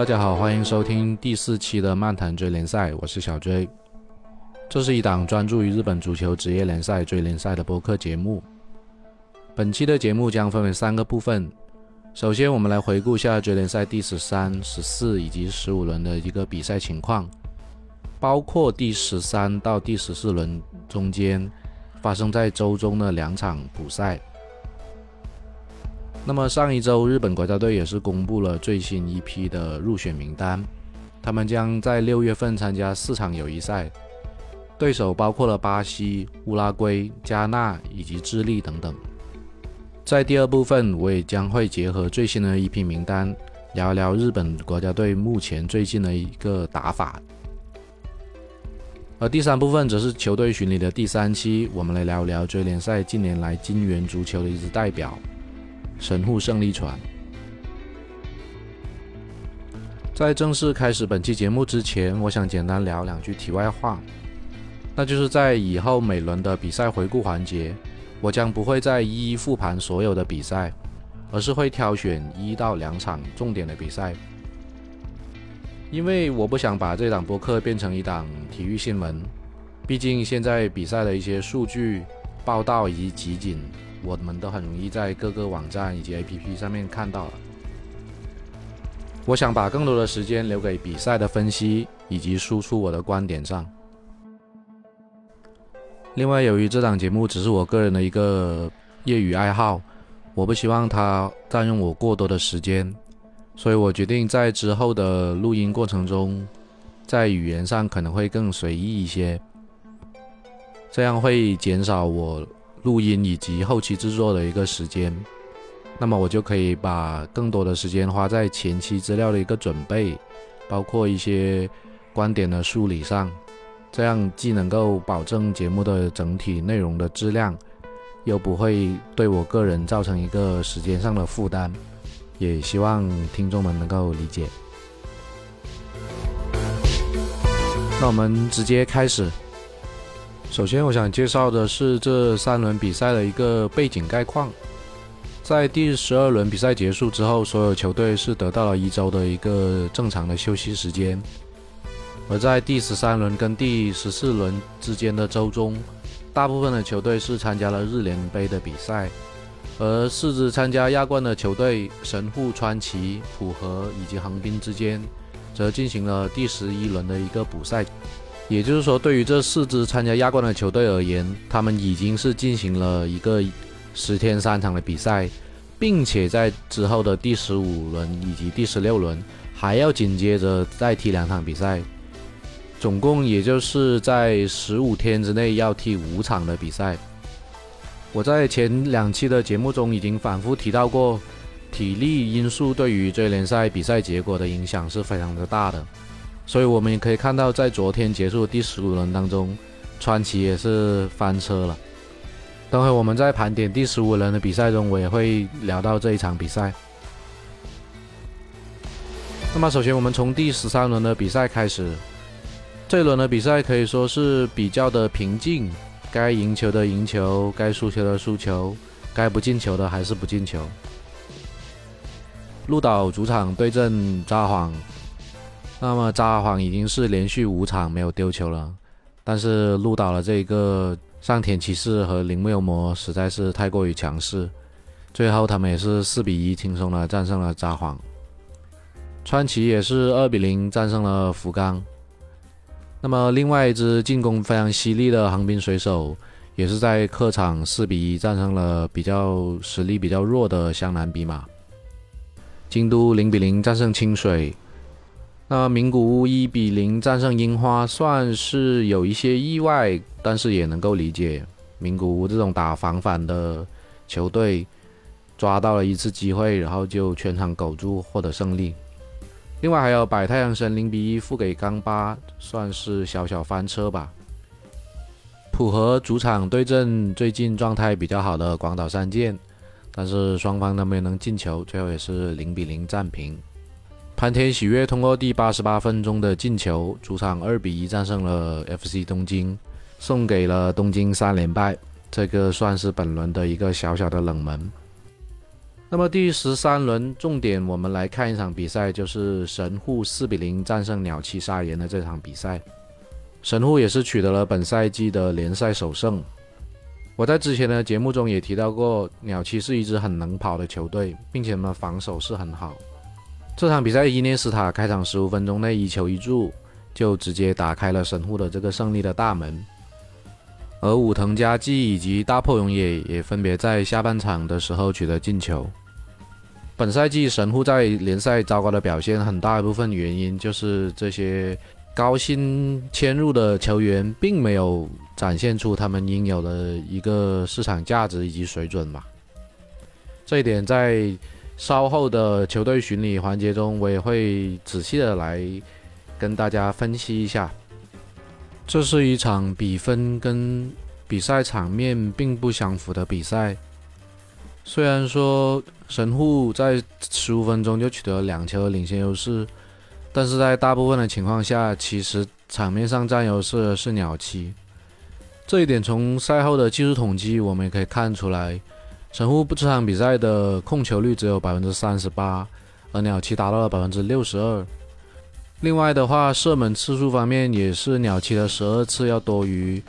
大家好，欢迎收听第四期的漫谈追联赛，我是小追。这是一档专注于日本足球职业联赛追联赛的播客节目。本期的节目将分为三个部分。首先，我们来回顾一下追联赛第十三、十四以及十五轮的一个比赛情况，包括第十三到第十四轮中间发生在周中的两场补赛。那么上一周，日本国家队也是公布了最新一批的入选名单，他们将在六月份参加四场友谊赛，对手包括了巴西、乌拉圭、加纳以及智利等等。在第二部分，我也将会结合最新的一批名单，聊聊日本国家队目前最近的一个打法。而第三部分则是球队巡礼的第三期，我们来聊聊追联赛近年来金元足球的一支代表——神户胜利船。在正式开始本期节目之前，我想简单聊两句题外话，那就是在以后每轮的比赛回顾环节。我将不会再一一复盘所有的比赛，而是会挑选一到两场重点的比赛，因为我不想把这档播客变成一档体育新闻。毕竟现在比赛的一些数据报道以及集锦，我们都很容易在各个网站以及 APP 上面看到了。我想把更多的时间留给比赛的分析以及输出我的观点上。另外，由于这档节目只是我个人的一个业余爱好，我不希望它占用我过多的时间，所以我决定在之后的录音过程中，在语言上可能会更随意一些，这样会减少我录音以及后期制作的一个时间。那么我就可以把更多的时间花在前期资料的一个准备，包括一些观点的梳理上。这样既能够保证节目的整体内容的质量，又不会对我个人造成一个时间上的负担，也希望听众们能够理解。那我们直接开始。首先，我想介绍的是这三轮比赛的一个背景概况。在第十二轮比赛结束之后，所有球队是得到了一周的一个正常的休息时间。而在第十三轮跟第十四轮之间的周中，大部分的球队是参加了日联杯的比赛，而四支参加亚冠的球队神户、川崎、浦和以及横滨之间，则进行了第十一轮的一个补赛。也就是说，对于这四支参加亚冠的球队而言，他们已经是进行了一个十天三场的比赛，并且在之后的第十五轮以及第十六轮还要紧接着再踢两场比赛。总共也就是在十五天之内要踢五场的比赛。我在前两期的节目中已经反复提到过，体力因素对于这联赛比赛结果的影响是非常的大的。所以我们也可以看到，在昨天结束的第十五轮当中，川崎也是翻车了。等会我们在盘点第十五轮的比赛中，我也会聊到这一场比赛。那么首先我们从第十三轮的比赛开始。这一轮的比赛可以说是比较的平静，该赢球的赢球，该输球的输球，该不进球的还是不进球。鹿岛主场对阵札幌，那么札幌已经是连续五场没有丢球了，但是鹿岛的这个上田骑士和铃木优磨实在是太过于强势，最后他们也是四比一轻松的战胜了札幌。川崎也是二比零战胜了福冈。那么，另外一支进攻非常犀利的横滨水手，也是在客场四比一战胜了比较实力比较弱的湘南比马。京都零比零战胜清水。那名古屋一比零战胜樱花，算是有一些意外，但是也能够理解。名古屋这种打防反的球队，抓到了一次机会，然后就全场苟住，获得胜利。另外还有百太阳神零比一负给冈巴，算是小小翻车吧。浦和主场对阵最近状态比较好的广岛三剑，但是双方都没能进球，最后也是零比零战平。潘田喜悦通过第八十八分钟的进球，主场二比一战胜了 FC 东京，送给了东京三连败，这个算是本轮的一个小小的冷门。那么第十三轮重点，我们来看一场比赛，就是神户四比零战胜鸟栖砂岩的这场比赛。神户也是取得了本赛季的联赛首胜。我在之前的节目中也提到过，鸟栖是一支很能跑的球队，并且呢防守是很好。这场比赛伊涅斯塔开场十五分钟内一球一助，就直接打开了神户的这个胜利的大门。而武藤佳纪以及大破永野也分别在下半场的时候取得进球。本赛季神户在联赛糟糕的表现，很大一部分原因就是这些高薪迁入的球员并没有展现出他们应有的一个市场价值以及水准吧。这一点在稍后的球队巡礼环节中，我也会仔细的来跟大家分析一下。这是一场比分跟比赛场面并不相符的比赛。虽然说神户在十五分钟就取得两球领先优势，但是在大部分的情况下，其实场面上占优势的是鸟栖。这一点从赛后的技术统计我们也可以看出来，神户这场比赛的控球率只有百分之三十八，而鸟栖达到了百分之六十二。另外的话，射门次数方面也是鸟栖的十二次要多于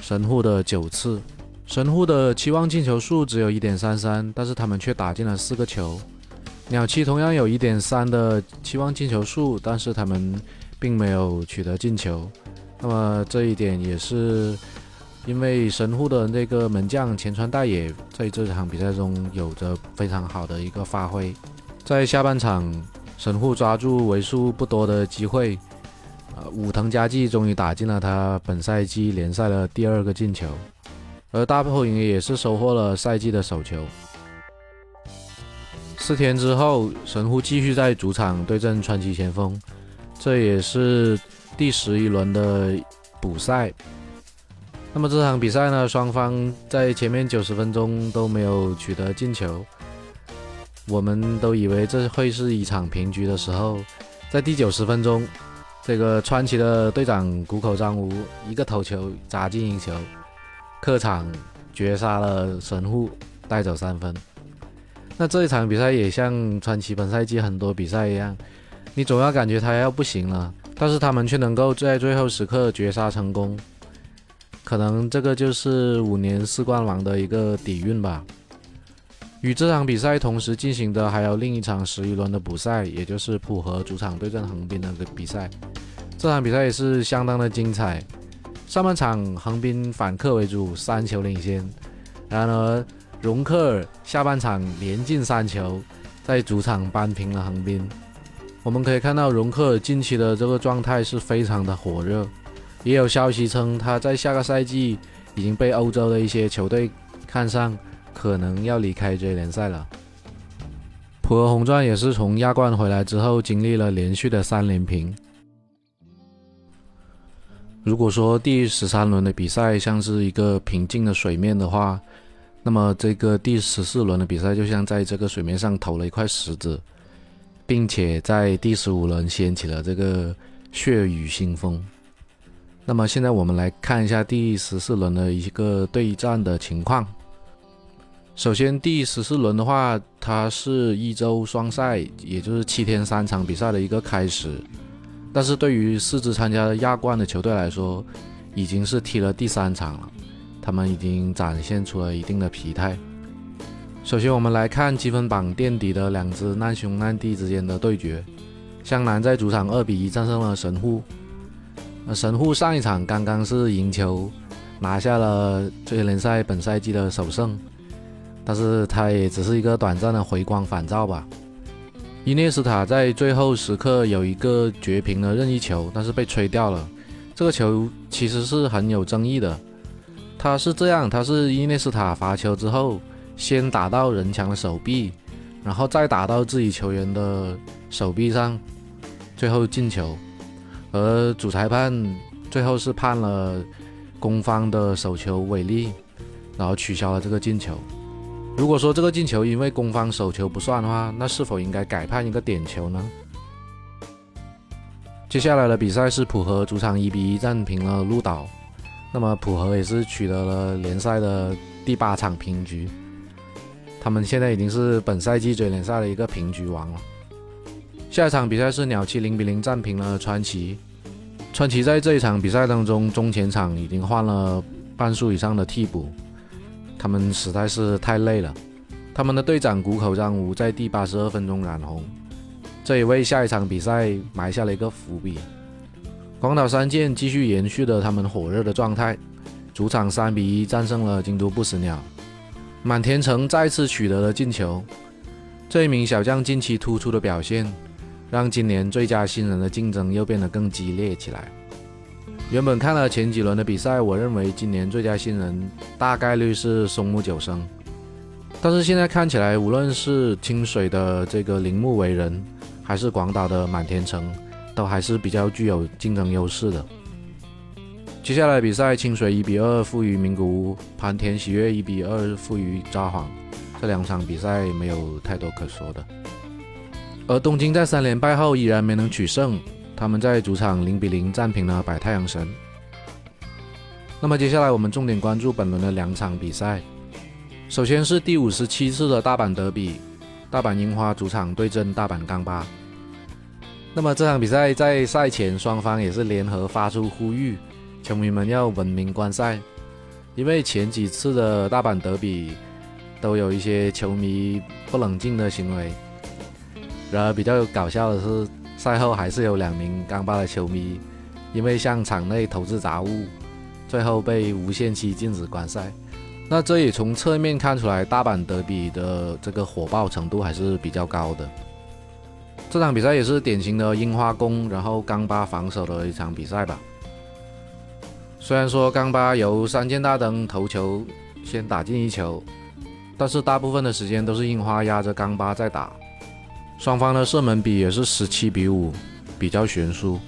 神户的九次。神户的期望进球数只有一点三三，但是他们却打进了四个球。鸟栖同样有一点三的期望进球数，但是他们并没有取得进球。那么这一点也是因为神户的那个门将前川大野在这场比赛中有着非常好的一个发挥。在下半场，神户抓住为数不多的机会，呃，武藤佳纪终于打进了他本赛季联赛的第二个进球。而大破营也是收获了赛季的首球。四天之后，神户继续在主场对阵川崎前锋，这也是第十一轮的补赛。那么这场比赛呢，双方在前面九十分钟都没有取得进球，我们都以为这会是一场平局的时候，在第九十分钟，这个川崎的队长谷口彰吾一个头球砸进一球。客场绝杀了神户，带走三分。那这一场比赛也像川崎本赛季很多比赛一样，你总要感觉他要不行了，但是他们却能够在最后时刻绝杀成功。可能这个就是五年四冠王的一个底蕴吧。与这场比赛同时进行的还有另一场十一轮的补赛，也就是浦和主场对阵横滨的比赛。这场比赛也是相当的精彩。上半场横滨反客为主，三球领先。然而容克尔下半场连进三球，在主场扳平了横滨。我们可以看到容克尔近期的这个状态是非常的火热，也有消息称他在下个赛季已经被欧洲的一些球队看上，可能要离开 J 联赛了。浦和红钻也是从亚冠回来之后，经历了连续的三连平。如果说第十三轮的比赛像是一个平静的水面的话，那么这个第十四轮的比赛就像在这个水面上投了一块石子，并且在第十五轮掀起了这个血雨腥风。那么现在我们来看一下第十四轮的一个对战的情况。首先，第十四轮的话，它是一周双赛，也就是七天三场比赛的一个开始。但是对于四支参加亚冠的球队来说，已经是踢了第三场了，他们已经展现出了一定的疲态。首先，我们来看积分榜垫底的两支难兄难弟之间的对决。湘南在主场二比一战胜了神户。神户上一场刚刚是赢球，拿下了最联赛本赛季的首胜，但是他也只是一个短暂的回光返照吧。伊涅斯塔在最后时刻有一个绝平的任意球，但是被吹掉了。这个球其实是很有争议的。他是这样，他是伊涅斯塔罚球之后，先打到人墙的手臂，然后再打到自己球员的手臂上，最后进球。而主裁判最后是判了攻方的手球违例，然后取消了这个进球。如果说这个进球因为攻方手球不算的话，那是否应该改判一个点球呢？接下来的比赛是浦和主场一比一战平了鹿岛，那么浦和也是取得了联赛的第八场平局。他们现在已经是本赛季追联赛的一个平局王了。下一场比赛是鸟栖零比零战平了川崎。川崎在这一场比赛当中，中前场已经换了半数以上的替补，他们实在是太累了。他们的队长谷口彰吾在第八十二分钟染红，这也为下一场比赛埋下了一个伏笔。广岛三剑继续延续了他们火热的状态，主场三比一战胜了京都不死鸟。满田城再次取得了进球，这一名小将近期突出的表现，让今年最佳新人的竞争又变得更激烈起来。原本看了前几轮的比赛，我认为今年最佳新人大概率是松木久生，但是现在看起来，无论是清水的这个铃木为人，还是广岛的满田城，都还是比较具有竞争优势的。接下来比赛，清水一比二负于名古屋，盘田喜悦一比二负于札幌。这两场比赛没有太多可说的。而东京在三连败后依然没能取胜，他们在主场零比零战平了百太阳神。那么接下来我们重点关注本轮的两场比赛。首先是第五十七次的大阪德比，大阪樱花主场对阵大阪钢巴。那么这场比赛在赛前双方也是联合发出呼吁。球迷们要文明观赛，因为前几次的大阪德比都有一些球迷不冷静的行为。然而比较搞笑的是，赛后还是有两名冈巴的球迷因为向场内投掷杂物，最后被无限期禁止观赛。那这也从侧面看出来，大阪德比的这个火爆程度还是比较高的。这场比赛也是典型的樱花攻，然后冈巴防守的一场比赛吧。虽然说冈巴由三件大灯头球先打进一球，但是大部分的时间都是樱花压着冈巴在打，双方的射门比也是十七比五，比较悬殊。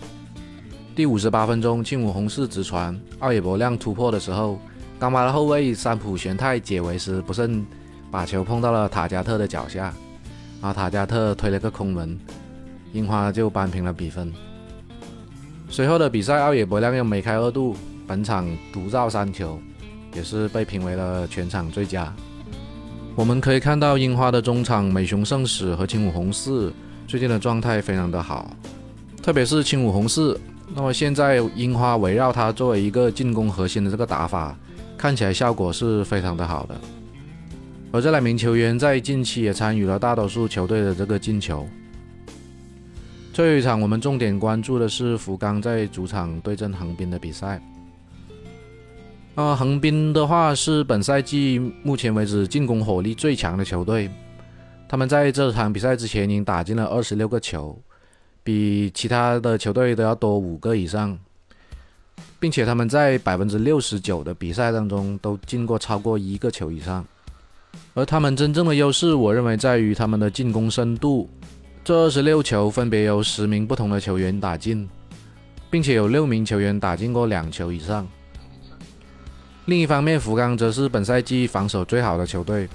第五十八分钟，庆武红四直传，奥野博亮突破的时候，冈巴的后卫三浦玄太解围时不慎把球碰到了塔加特的脚下，然后塔加特推了个空门，樱花就扳平了比分。随后的比赛，奥野博亮又梅开二度。本场独造三球，也是被评为了全场最佳。我们可以看到樱花的中场美雄圣史和青武红四最近的状态非常的好，特别是青武红四。那么现在樱花围绕他作为一个进攻核心的这个打法，看起来效果是非常的好的。而这两名球员在近期也参与了大多数球队的这个进球。最后一场我们重点关注的是福冈在主场对阵横滨的比赛。呃，横滨的话是本赛季目前为止进攻火力最强的球队。他们在这场比赛之前已经打进了二十六个球，比其他的球队都要多五个以上，并且他们在百分之六十九的比赛当中都进过超过一个球以上。而他们真正的优势，我认为在于他们的进攻深度。这二十六球分别由十名不同的球员打进，并且有六名球员打进过两球以上。另一方面，福冈则是本赛季防守最好的球队，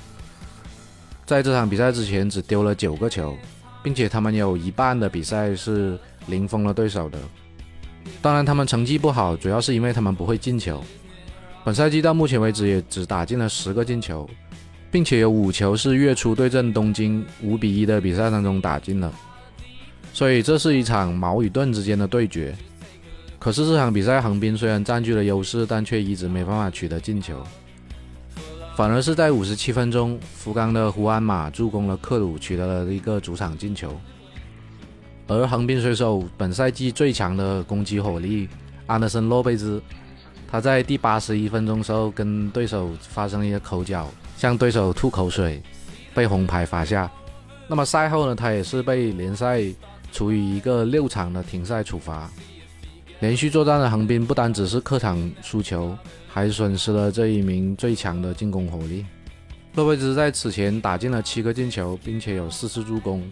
在这场比赛之前只丢了九个球，并且他们有一半的比赛是零封了对手的。当然，他们成绩不好，主要是因为他们不会进球。本赛季到目前为止也只打进了十个进球，并且有五球是月初对阵东京五比一的比赛当中打进了，所以这是一场矛与盾之间的对决。可是这场比赛，横滨虽然占据了优势，但却一直没办法取得进球。反而是在五十七分钟，福冈的胡安马助攻了克鲁，取得了一个主场进球。而横滨水手本赛季最强的攻击火力安德森·洛贝兹，他在第八十一分钟时候跟对手发生一个口角，向对手吐口水，被红牌罚下。那么赛后呢，他也是被联赛处以一个六场的停赛处罚。连续作战的横滨不单只是客场输球，还损失了这一名最强的进攻火力。洛佩兹在此前打进了七个进球，并且有四次助攻，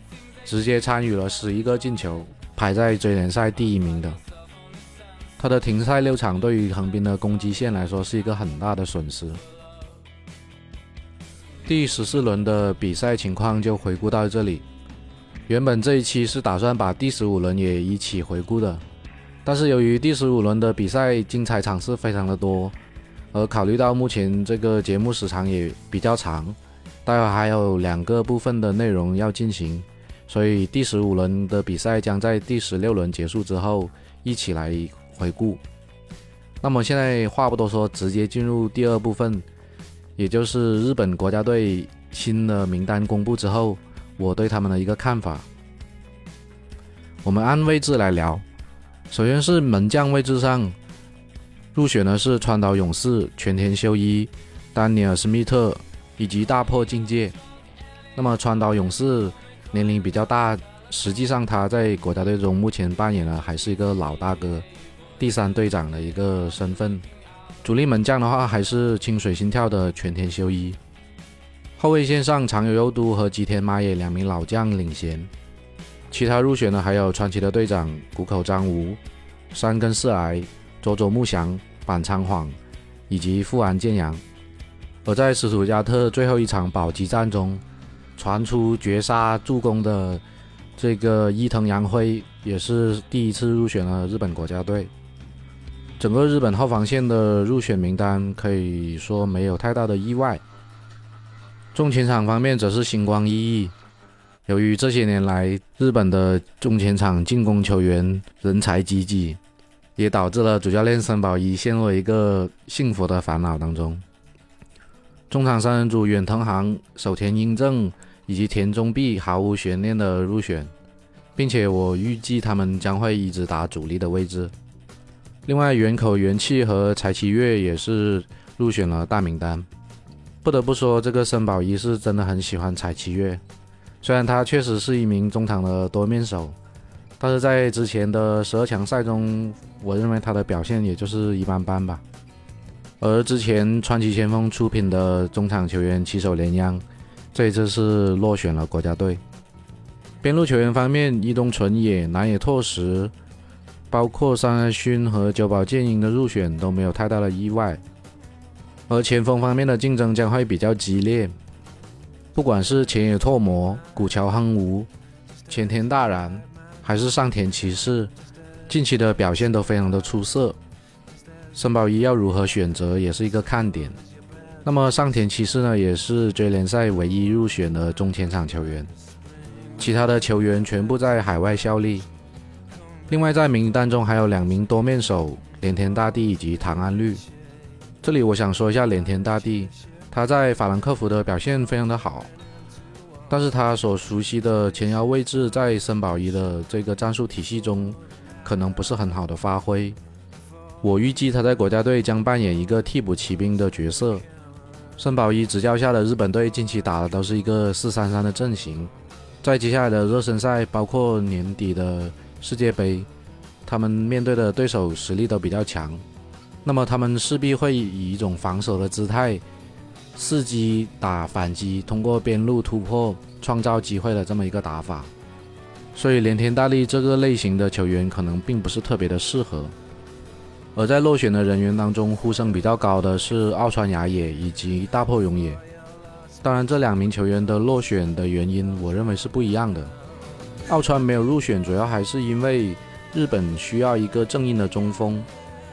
直接参与了十一个进球，排在追联赛第一名的。他的停赛六场对于横滨的攻击线来说是一个很大的损失。第十四轮的比赛情况就回顾到这里。原本这一期是打算把第十五轮也一起回顾的。但是由于第十五轮的比赛精彩场次非常的多，而考虑到目前这个节目时长也比较长，待会还有两个部分的内容要进行，所以第十五轮的比赛将在第十六轮结束之后一起来回顾。那么现在话不多说，直接进入第二部分，也就是日本国家队新的名单公布之后，我对他们的一个看法。我们按位置来聊，首先是门将位置上，入选的是川岛勇士、全田修一、丹尼尔·斯密特以及大破境界。那么川岛勇士年龄比较大，实际上他在国家队中目前扮演的还是一个老大哥。第三队长的一个身份，主力门将的话还是清水心跳的全田修一。后卫线上长友佑都和吉田麻也两名老将领衔，其他入选的还有传奇的队长谷口彰吾、山根四来、佐佐木翔、板仓晃以及富安健洋。而在斯图加特最后一场保级战中，传出绝杀助攻的这个伊藤洋辉也是第一次入选了日本国家队。整个日本后防线的入选名单可以说没有太大的意外。中前场方面则是星光熠熠。由于这些年来日本的中前场进攻球员人才济济，也导致了主教练森保一陷入一个幸福的烦恼当中。中场三人组远藤航、守田英正以及田中碧毫无悬念的入选，并且我预计他们将会一直打主力的位置。另外，原口元气和柴崎岳也是入选了大名单。不得不说，这个森保一是真的很喜欢柴崎岳。虽然他确实是一名中场的多面手，但是在之前的十二强赛中，我认为他的表现也就是一般般吧。而之前川崎前锋出品的中场球员旗手连央，这一次是落选了国家队。边路球员方面，伊东纯也、南野拓实。包括山爱勋和久保建英的入选都没有太大的意外，而前锋方面的竞争将会比较激烈。不管是前野拓磨、古桥亨吾、前田大然，还是上田骑士，近期的表现都非常的出色。森保一要如何选择也是一个看点。那么上田骑士呢，也是 J 联赛唯一入选的中前场球员，其他的球员全部在海外效力。另外，在名单中还有两名多面手，连田大地以及唐安绿。这里我想说一下连田大地，他在法兰克福的表现非常的好，但是他所熟悉的前腰位置在森保一的这个战术体系中，可能不是很好的发挥。我预计他在国家队将扮演一个替补骑兵的角色。森保一执教下的日本队近期打的都是一个四三三的阵型，在接下来的热身赛，包括年底的。世界杯，他们面对的对手实力都比较强，那么他们势必会以一种防守的姿态，伺机打反击，通过边路突破创造机会的这么一个打法。所以连天大力这个类型的球员可能并不是特别的适合。而在落选的人员当中，呼声比较高的是奥川雅也以及大破勇也。当然，这两名球员的落选的原因，我认为是不一样的。奥川没有入选，主要还是因为日本需要一个正印的中锋。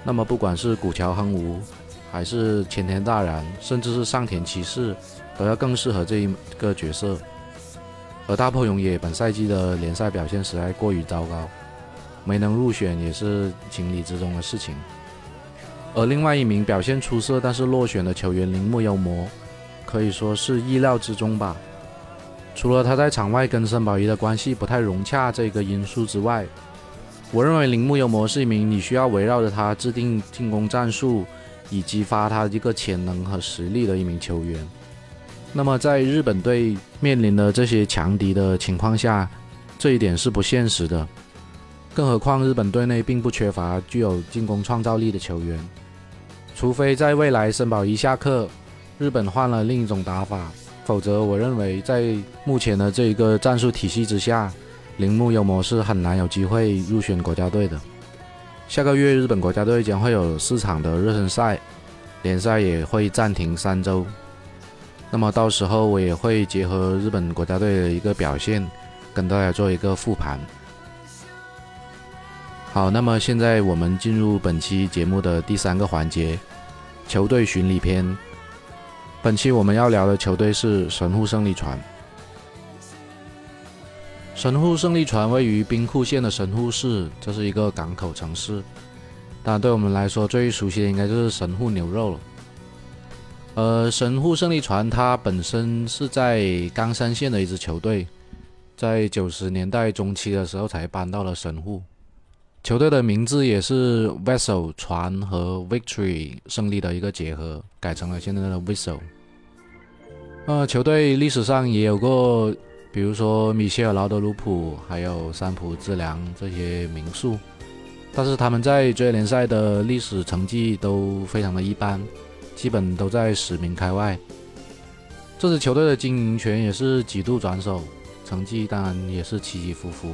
那么，不管是古桥亨吾，还是前田大然，甚至是上田骑士，都要更适合这一个角色。而大破勇也本赛季的联赛表现实在过于糟糕，没能入选也是情理之中的事情。而另外一名表现出色但是落选的球员铃木优磨，可以说是意料之中吧。除了他在场外跟森保一的关系不太融洽这个因素之外，我认为铃木优磨是一名你需要围绕着他制定进攻战术，以激发他一个潜能和实力的一名球员。那么在日本队面临的这些强敌的情况下，这一点是不现实的。更何况日本队内并不缺乏具有进攻创造力的球员，除非在未来森保一下课，日本换了另一种打法。否则，我认为在目前的这一个战术体系之下，铃木优磨是很难有机会入选国家队的。下个月日本国家队将会有四场的热身赛，联赛也会暂停三周。那么到时候我也会结合日本国家队的一个表现，跟大家做一个复盘。好，那么现在我们进入本期节目的第三个环节——球队巡礼篇。本期我们要聊的球队是神户胜利船。神户胜利船位于兵库县的神户市，这是一个港口城市。当然，对我们来说最熟悉的应该就是神户牛肉了。呃，神户胜利船它本身是在冈山县的一支球队，在九十年代中期的时候才搬到了神户。球队的名字也是 Vessel 船和 Victory 胜利的一个结合，改成了现在的 Vessel。呃，球队历史上也有过，比如说米歇尔劳德鲁普，还有三浦知良这些名宿，但是他们在职业联赛的历史成绩都非常的一般。基本都在十名开外。这支球队的经营权也是几度转手，成绩当然也是起起伏伏，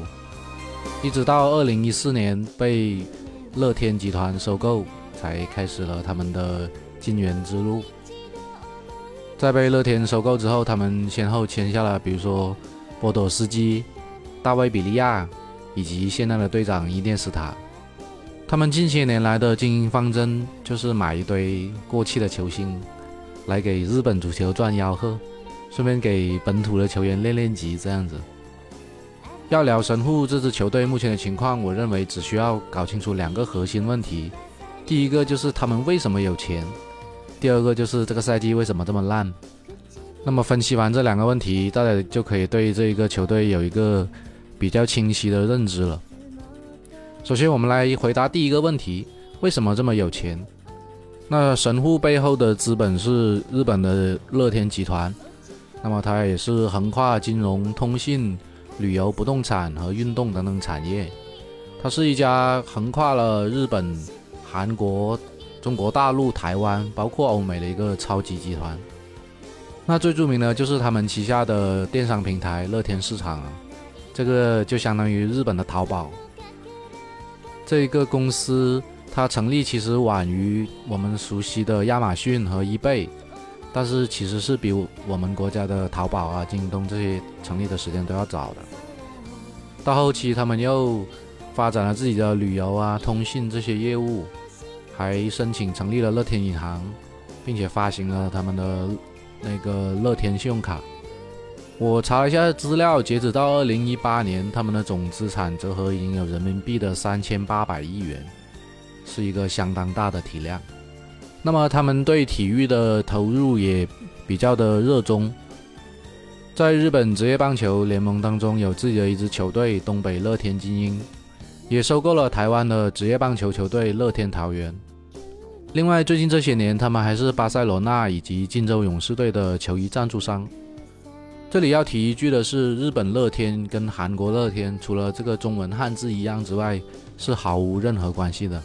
一直到二零一四年被乐天集团收购，才开始了他们的金元之路。在被乐天收购之后，他们先后签下了比如说波多斯基、大卫比利亚以及现在的队长伊涅斯塔。他们近些年来的经营方针就是买一堆过气的球星，来给日本足球赚吆喝，顺便给本土的球员练练级。这样子，要聊神户这支球队目前的情况，我认为只需要搞清楚两个核心问题：第一个就是他们为什么有钱；第二个就是这个赛季为什么这么烂。那么分析完这两个问题，大家就可以对这一个球队有一个比较清晰的认知了。首先，我们来回答第一个问题：为什么这么有钱？那神户背后的资本是日本的乐天集团，那么它也是横跨金融、通信、旅游、不动产和运动等等产业。它是一家横跨了日本、韩国、中国大陆、台湾，包括欧美的一个超级集团。那最著名的就是他们旗下的电商平台乐天市场，这个就相当于日本的淘宝。这一个公司，它成立其实晚于我们熟悉的亚马逊和易贝，但是其实是比我们国家的淘宝啊、京东这些成立的时间都要早的。到后期，他们又发展了自己的旅游啊、通信这些业务，还申请成立了乐天银行，并且发行了他们的那个乐天信用卡。我查了一下资料，截止到二零一八年，他们的总资产折合已经有人民币的三千八百亿元，是一个相当大的体量。那么他们对体育的投入也比较的热衷，在日本职业棒球联盟当中有自己的一支球队东北乐天精英，也收购了台湾的职业棒球球队乐天桃园。另外，最近这些年，他们还是巴塞罗那以及金州勇士队的球衣赞助商。这里要提一句的是，日本乐天跟韩国乐天除了这个中文汉字一样之外，是毫无任何关系的。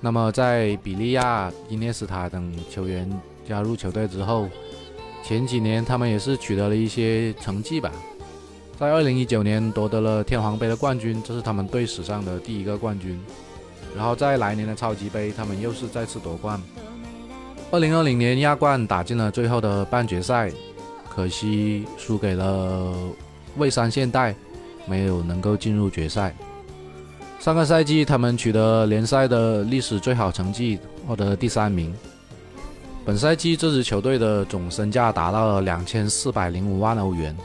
那么，在比利亚、伊涅斯塔等球员加入球队之后，前几年他们也是取得了一些成绩吧。在2019年夺得了天皇杯的冠军，这是他们队史上的第一个冠军。然后在来年的超级杯，他们又是再次夺冠。2020年亚冠打进了最后的半决赛。可惜输给了蔚山现代，没有能够进入决赛。上个赛季他们取得联赛的历史最好成绩，获得第三名。本赛季这支球队的总身价达到了两千四百零五万欧元，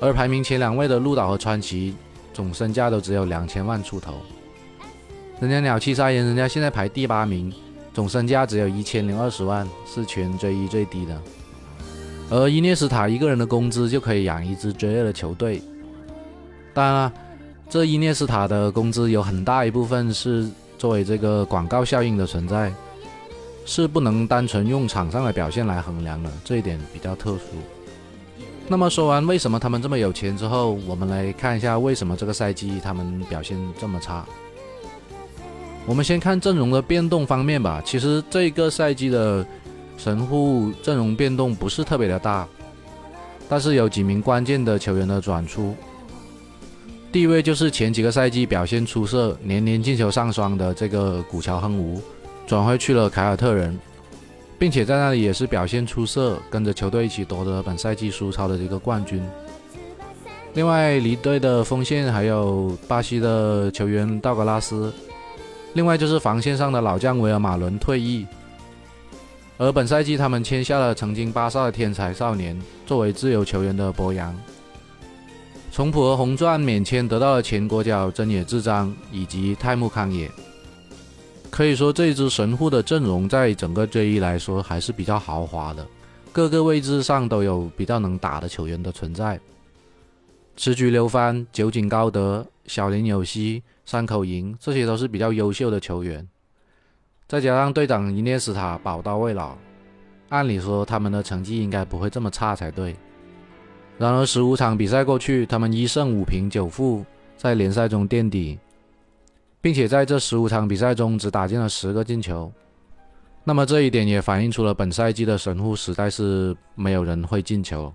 而排名前两位的鹿岛和川崎总身价都只有两千万出头。人家鸟栖砂岩，人家现在排第八名，总身价只有一千零二十万，是全 J 一最低的。而伊涅斯塔一个人的工资就可以养一支职业的球队。当然了，这伊涅斯塔的工资有很大一部分是作为这个广告效应的存在，是不能单纯用场上的表现来衡量的，这一点比较特殊。那么说完为什么他们这么有钱之后，我们来看一下为什么这个赛季他们表现这么差。我们先看阵容的变动方面吧。其实这个赛季的。神户阵容变动不是特别的大，但是有几名关键的球员的转出。第一位就是前几个赛季表现出色、年年进球上双的这个古桥亨吾，转会去了凯尔特人，并且在那里也是表现出色，跟着球队一起夺得本赛季苏超的这个冠军。另外离队的锋线还有巴西的球员道格拉斯，另外就是防线上的老将维尔马伦退役。而本赛季他们签下了曾经巴萨的天才少年作为自由球员的博扬，从普和红钻免签得到了前国脚真野智章以及泰木康也。可以说这支神户的阵容在整个 J1 来说还是比较豪华的，各个位置上都有比较能打的球员的存在。池菊流帆、酒井高德、小林有希、山口银，这些都是比较优秀的球员。再加上队长伊涅斯塔宝刀未老，按理说他们的成绩应该不会这么差才对。然而十五场比赛过去，他们一胜五平九负，在联赛中垫底，并且在这十五场比赛中只打进了十个进球。那么这一点也反映出了本赛季的神户实在是没有人会进球。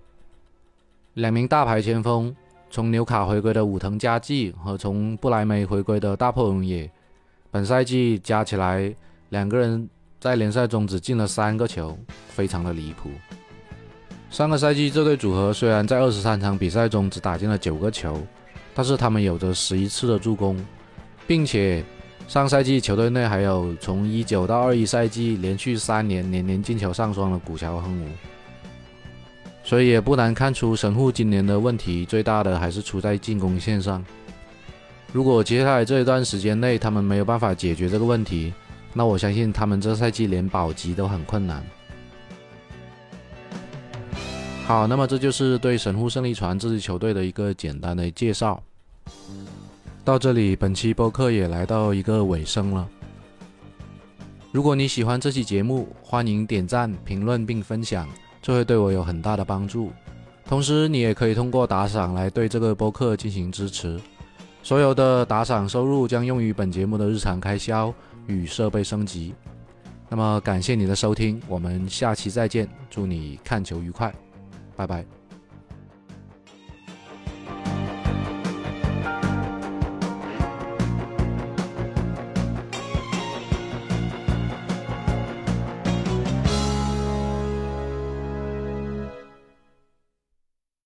两名大牌前锋，从纽卡回归的武藤佳纪和从不莱梅回归的大破龙也，本赛季加起来。两个人在联赛中只进了三个球，非常的离谱。上个赛季这对组合虽然在二十三场比赛中只打进了九个球，但是他们有着十一次的助攻，并且上赛季球队内还有从一九到二一赛季连续三年年年进球上双的古桥亨武，所以也不难看出神户今年的问题最大的还是出在进攻线上。如果接下来这一段时间内他们没有办法解决这个问题，那我相信他们这赛季连保级都很困难。好，那么这就是对神户胜利船这支球队的一个简单的介绍。到这里，本期播客也来到一个尾声了。如果你喜欢这期节目，欢迎点赞、评论并分享，这会对我有很大的帮助。同时，你也可以通过打赏来对这个播客进行支持。所有的打赏收入将用于本节目的日常开销。与设备升级，那么感谢你的收听，我们下期再见，祝你看球愉快，拜拜。